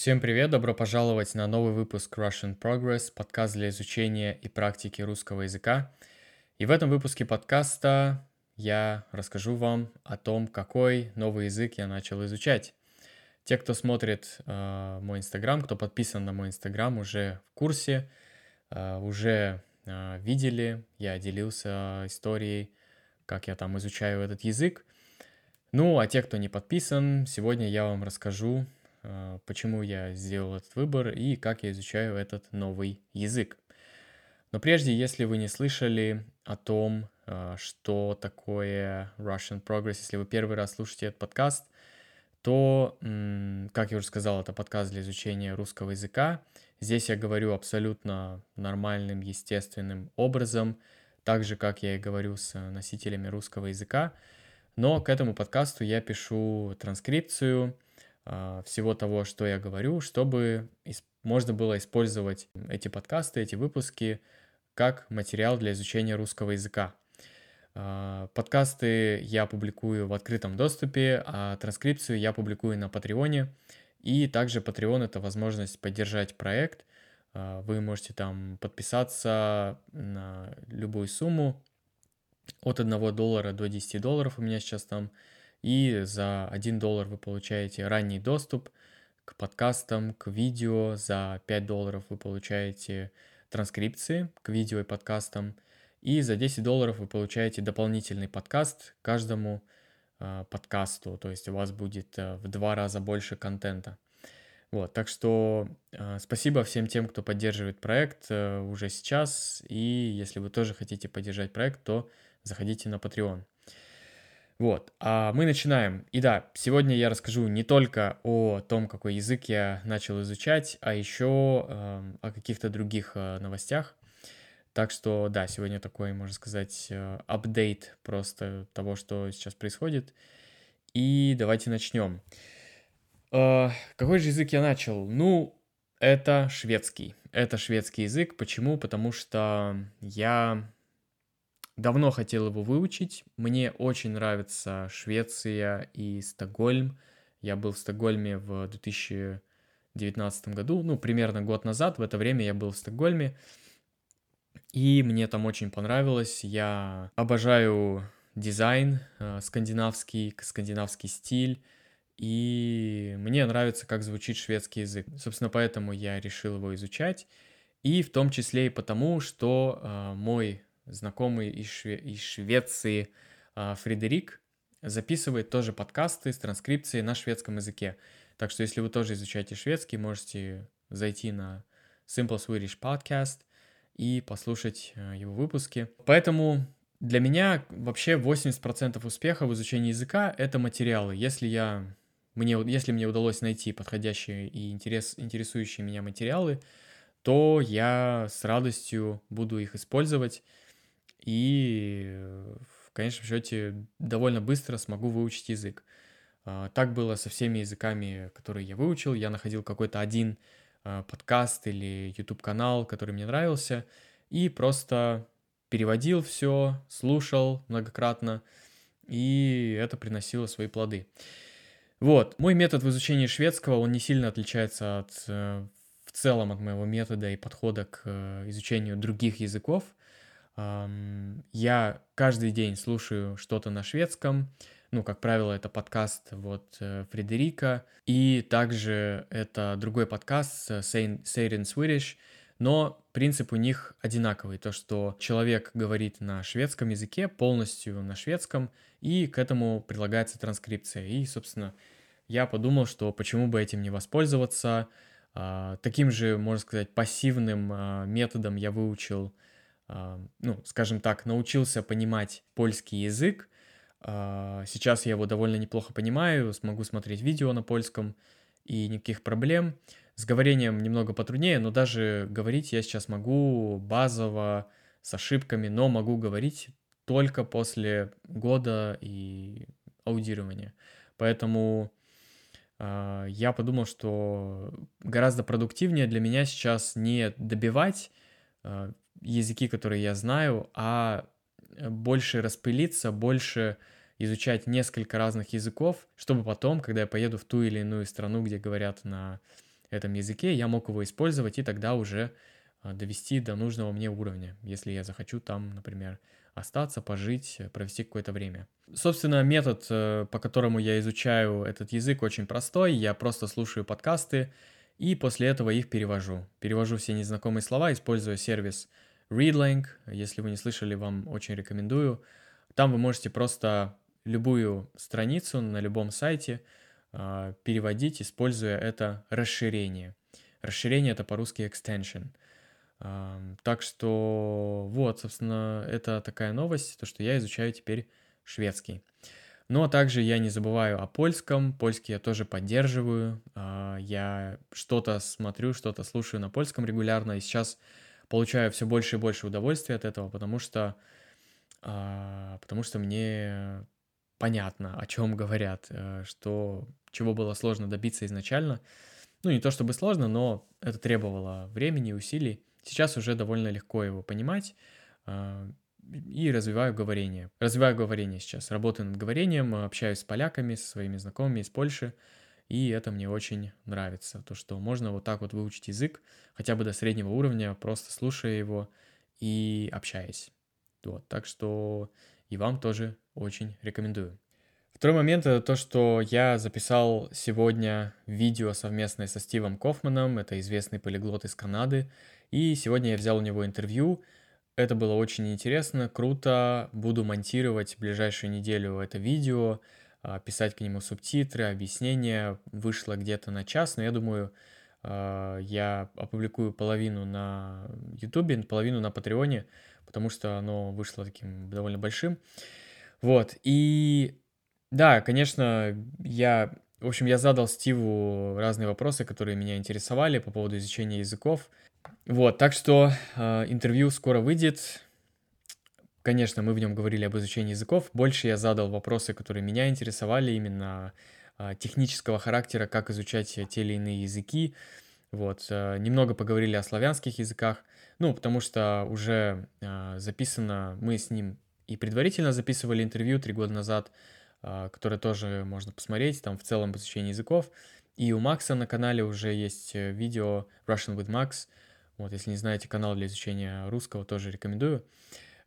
Всем привет, добро пожаловать на новый выпуск Russian Progress, подкаст для изучения и практики русского языка. И в этом выпуске подкаста я расскажу вам о том, какой новый язык я начал изучать. Те, кто смотрит э, мой инстаграм, кто подписан на мой инстаграм, уже в курсе, э, уже э, видели, я делился историей, как я там изучаю этот язык. Ну, а те, кто не подписан, сегодня я вам расскажу почему я сделал этот выбор и как я изучаю этот новый язык. Но прежде, если вы не слышали о том, а, что такое Russian Progress, если вы первый раз слушаете этот подкаст, то, как я уже сказал, это подкаст для изучения русского языка. Здесь я говорю абсолютно нормальным, естественным образом, так же, как я и говорю с носителями русского языка. Но к этому подкасту я пишу транскрипцию – всего того, что я говорю, чтобы можно было использовать эти подкасты, эти выпуски как материал для изучения русского языка. А, подкасты я публикую в открытом доступе, а транскрипцию я публикую на Патреоне. И также Patreon — это возможность поддержать проект. А, вы можете там подписаться на любую сумму от 1 доллара до 10 долларов. У меня сейчас там и за 1 доллар вы получаете ранний доступ к подкастам, к видео. За 5 долларов вы получаете транскрипции к видео и подкастам. И за 10 долларов вы получаете дополнительный подкаст каждому э, подкасту. То есть у вас будет э, в два раза больше контента. Вот, так что э, спасибо всем тем, кто поддерживает проект э, уже сейчас. И если вы тоже хотите поддержать проект, то заходите на Patreon. Вот, а мы начинаем. И да, сегодня я расскажу не только о том, какой язык я начал изучать, а еще э, о каких-то других э, новостях. Так что да, сегодня такой, можно сказать, э, апдейт просто того, что сейчас происходит. И давайте начнем. Э, какой же язык я начал? Ну, это шведский. Это шведский язык. Почему? Потому что я Давно хотел его выучить. Мне очень нравится Швеция и Стокгольм. Я был в Стокгольме в 2019 году, ну, примерно год назад. В это время я был в Стокгольме. И мне там очень понравилось. Я обожаю дизайн, э, скандинавский, скандинавский стиль. И мне нравится, как звучит шведский язык. Собственно, поэтому я решил его изучать. И в том числе и потому, что э, мой знакомый из, Шве- из Швеции а, Фредерик записывает тоже подкасты с транскрипцией на шведском языке. Так что если вы тоже изучаете шведский, можете зайти на Simple Swedish Podcast и послушать а, его выпуски. Поэтому для меня вообще 80% успеха в изучении языка — это материалы. Если я мне, если мне удалось найти подходящие и интерес, интересующие меня материалы, то я с радостью буду их использовать и в конечном счете довольно быстро смогу выучить язык. А, так было со всеми языками, которые я выучил. Я находил какой-то один а, подкаст или YouTube-канал, который мне нравился, и просто переводил все, слушал многократно, и это приносило свои плоды. Вот, мой метод в изучении шведского, он не сильно отличается от, э, в целом от моего метода и подхода к э, изучению других языков – я каждый день слушаю что-то на шведском. Ну, как правило, это подкаст вот э, Фредерика. И также это другой подкаст Say in Swedish. Но принцип у них одинаковый. То, что человек говорит на шведском языке, полностью на шведском, и к этому прилагается транскрипция. И, собственно, я подумал, что почему бы этим не воспользоваться. А, таким же, можно сказать, пассивным а, методом я выучил ну, скажем так, научился понимать польский язык. А, сейчас я его довольно неплохо понимаю, смогу смотреть видео на польском и никаких проблем. С говорением немного потруднее, но даже говорить я сейчас могу базово, с ошибками, но могу говорить только после года и аудирования. Поэтому э, я подумал, что гораздо продуктивнее для меня сейчас не добивать языки, которые я знаю, а э, больше распылиться, больше изучать несколько разных языков, чтобы потом, когда я поеду в ту или иную страну, где говорят на этом языке, я мог его использовать и тогда уже а, довести до нужного мне уровня, если я захочу там, например, остаться, пожить, э, провести какое-то время. Собственно, метод, э, по которому я изучаю этот язык, очень простой. Я просто слушаю подкасты и после этого их перевожу. Перевожу все незнакомые слова, используя сервис ReadLang. Если вы не слышали, вам очень рекомендую. Там вы можете просто любую страницу на любом сайте э, переводить, используя это расширение. Расширение это по-русски extension. Так что вот, собственно, это такая новость, то, что я изучаю теперь шведский. Но также я не забываю о польском. Польский я тоже поддерживаю. А, я что-то смотрю, что-то слушаю на польском регулярно. И сейчас получаю все больше и больше удовольствия от этого, потому что, а, потому что мне понятно, о чем говорят, э, что чего было сложно добиться изначально. Ну, не то чтобы сложно, но это требовало времени и усилий. Сейчас уже довольно легко его понимать а, и развиваю говорение. Развиваю говорение сейчас. Работаю над говорением, общаюсь с поляками, со своими знакомыми из Польши. И это мне очень нравится. То, что можно вот так вот выучить язык, хотя бы до среднего уровня, просто слушая его и общаясь. Вот, так что и вам тоже очень рекомендую. Второй момент это то, что я записал сегодня видео совместное со Стивом Кофманом, это известный полиглот из Канады, и сегодня я взял у него интервью. Это было очень интересно, круто. Буду монтировать ближайшую неделю это видео, а, писать к нему субтитры, объяснения. Вышло где-то на час, но я думаю, а, я опубликую половину на YouTube, половину на Патреоне, потому что оно вышло таким довольно большим. Вот, и да, конечно, я, в общем, я задал Стиву разные вопросы, которые меня интересовали по поводу изучения языков. Вот, так что э, интервью скоро выйдет. Конечно, мы в нем говорили об изучении языков. Больше я задал вопросы, которые меня интересовали, именно э, технического характера, как изучать те или иные языки. Вот, э, немного поговорили о славянских языках. Ну, потому что уже э, записано, мы с ним и предварительно записывали интервью три года назад, э, которое тоже можно посмотреть, там в целом изучение языков. И у Макса на канале уже есть э, видео Russian with Max, вот, если не знаете канал для изучения русского, тоже рекомендую.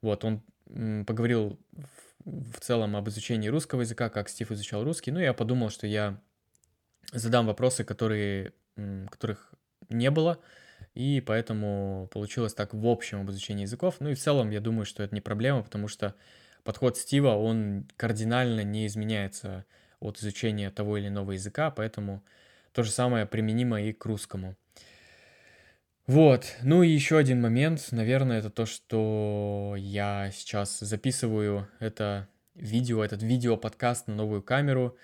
Вот, он поговорил в, целом об изучении русского языка, как Стив изучал русский. Ну, я подумал, что я задам вопросы, которые, которых не было, и поэтому получилось так в общем об изучении языков. Ну и в целом я думаю, что это не проблема, потому что подход Стива, он кардинально не изменяется от изучения того или иного языка, поэтому то же самое применимо и к русскому. Вот, ну и еще один момент, наверное, это то, что я сейчас записываю это видео, этот видео-подкаст на новую камеру.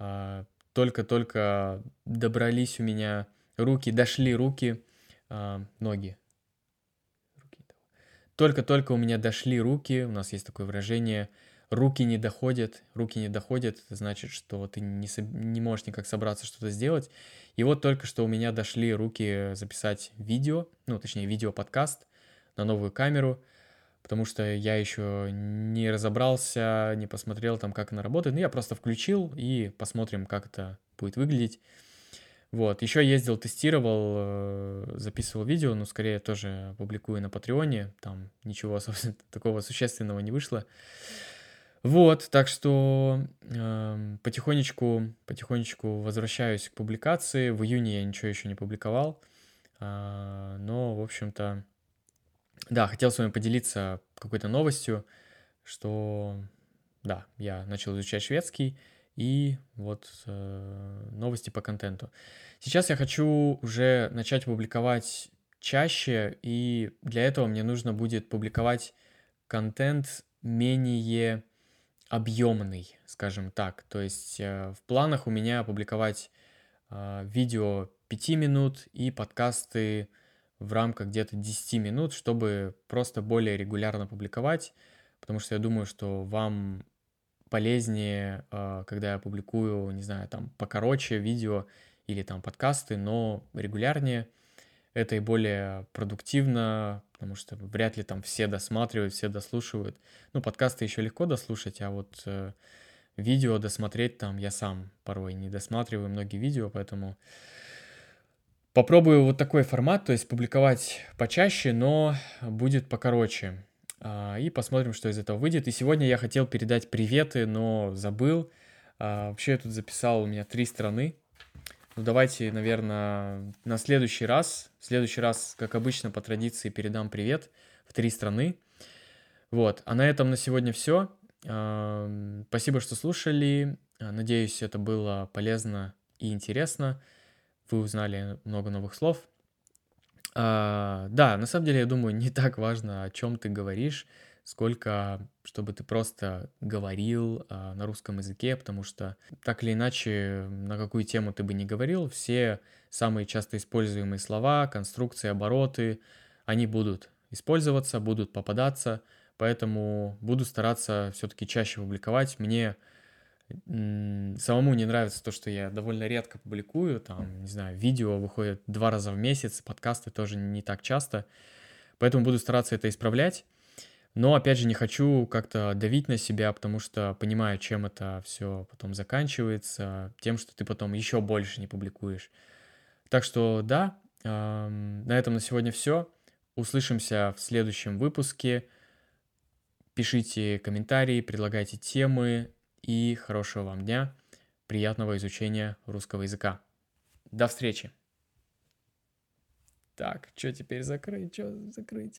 А, только-только добрались у меня руки, дошли руки, а, ноги. Только-только у меня дошли руки, у нас есть такое выражение, руки не доходят, руки не доходят, это значит, что ты не, не можешь никак собраться что-то сделать. И вот только что у меня дошли руки записать видео, ну, точнее, видео-подкаст на новую камеру, потому что я еще не разобрался, не посмотрел там, как она работает. Ну, я просто включил и посмотрим, как это будет выглядеть. Вот, еще ездил, тестировал, э, записывал видео, но скорее тоже публикую на Патреоне, там ничего, собственно, такого существенного не вышло. Вот, так что э, потихонечку, потихонечку возвращаюсь к публикации. В июне я ничего еще не публиковал, э, но, в общем-то, да, хотел с вами поделиться какой-то новостью, что, да, я начал изучать шведский, и вот э, новости по контенту. Сейчас я хочу уже начать публиковать чаще, и для этого мне нужно будет публиковать контент менее объемный, скажем так. То есть э, в планах у меня опубликовать э, видео 5 минут и подкасты в рамках где-то 10 минут, чтобы просто более регулярно публиковать, потому что я думаю, что вам полезнее, э, когда я публикую, не знаю, там покороче видео или там подкасты, но регулярнее. Это и более продуктивно, потому что вряд ли там все досматривают, все дослушивают. Ну, подкасты еще легко дослушать, а вот э, видео досмотреть там я сам порой не досматриваю многие видео, поэтому Попробую вот такой формат, то есть публиковать почаще, но будет покороче. А, и посмотрим, что из этого выйдет. И сегодня я хотел передать приветы, но забыл. А, вообще я тут записал у меня три страны. Ну давайте, наверное, на следующий раз, в следующий раз, как обычно, по традиции передам привет в три страны. Вот, а на этом на сегодня все. Спасибо, что слушали. Надеюсь, это было полезно и интересно вы узнали много новых слов. А, да, на самом деле, я думаю, не так важно, о чем ты говоришь, сколько, чтобы ты просто говорил а, на русском языке, потому что так или иначе, на какую тему ты бы не говорил, все самые часто используемые слова, конструкции, обороты, они будут использоваться, будут попадаться, поэтому буду стараться все-таки чаще публиковать. Мне самому не нравится то, что я довольно редко публикую, там, не знаю, видео выходит два раза в месяц, подкасты тоже не так часто, поэтому буду стараться это исправлять. Но, опять же, не хочу как-то давить на себя, потому что понимаю, чем это все потом заканчивается, тем, что ты потом еще больше не публикуешь. Так что, да, на этом на сегодня все. Услышимся в следующем выпуске. Пишите комментарии, предлагайте темы, и хорошего вам дня, приятного изучения русского языка. До встречи! Так, что теперь закрыть? Что закрыть?